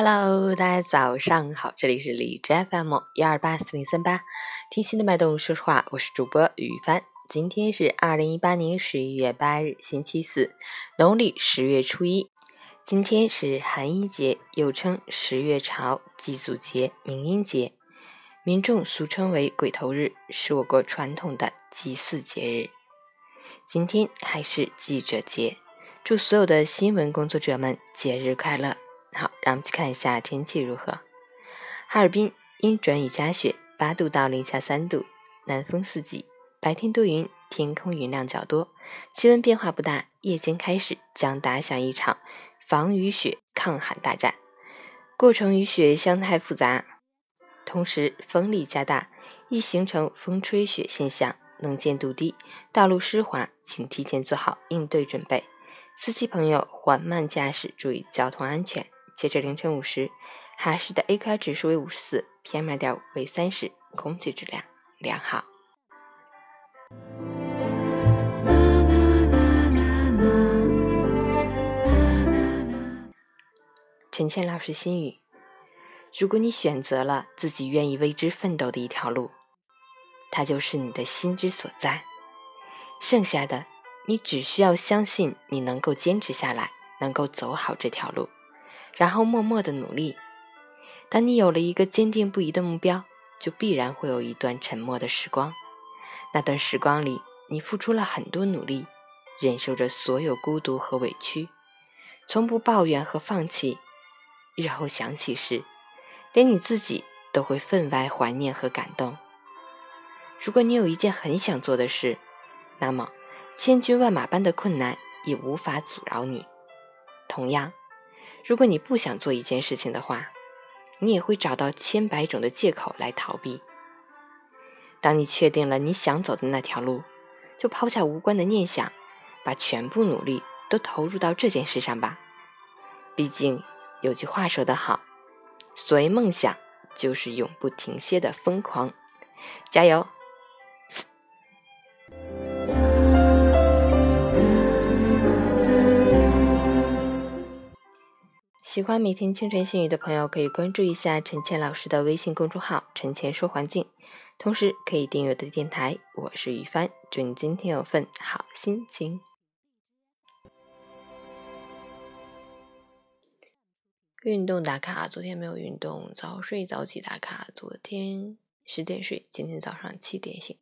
Hello，大家早上好，这里是荔枝 FM 幺二八四零三八，听心的脉动，说实话，我是主播雨帆。今天是二零一八年十一月八日，星期四，农历十月初一。今天是寒衣节，又称十月朝、祭祖节、明阴节，民众俗称为鬼头日，是我国传统的祭祀节日。今天还是记者节，祝所有的新闻工作者们节日快乐。好，让我们去看一下天气如何。哈尔滨阴转雨夹雪，八度到零下三度，南风四级，白天多云，天空云量较多，气温变化不大。夜间开始将打响一场防雨雪抗寒大战，过程雨雪相态复杂，同时风力加大，易形成风吹雪现象，能见度低，道路湿滑，请提前做好应对准备。司机朋友缓慢驾驶，注意交通安全。截至凌晨五时，海市的 AQI 指数为五十四，PM 二点五为三十，空气质量良好。陈倩老师心语：如果你选择了自己愿意为之奋斗的一条路，它就是你的心之所在。剩下的，你只需要相信你能够坚持下来，能够走好这条路。然后默默的努力。当你有了一个坚定不移的目标，就必然会有一段沉默的时光。那段时光里，你付出了很多努力，忍受着所有孤独和委屈，从不抱怨和放弃。日后想起时，连你自己都会分外怀念和感动。如果你有一件很想做的事，那么千军万马般的困难也无法阻挠你。同样。如果你不想做一件事情的话，你也会找到千百种的借口来逃避。当你确定了你想走的那条路，就抛下无关的念想，把全部努力都投入到这件事上吧。毕竟有句话说得好，所谓梦想就是永不停歇的疯狂。加油！喜欢每天清晨新语的朋友，可以关注一下陈倩老师的微信公众号“陈倩说环境”，同时可以订阅我的电台。我是雨帆，祝你今天有份好心情。运动打卡，昨天没有运动。早睡早起打卡，昨天十点睡，今天早上七点醒。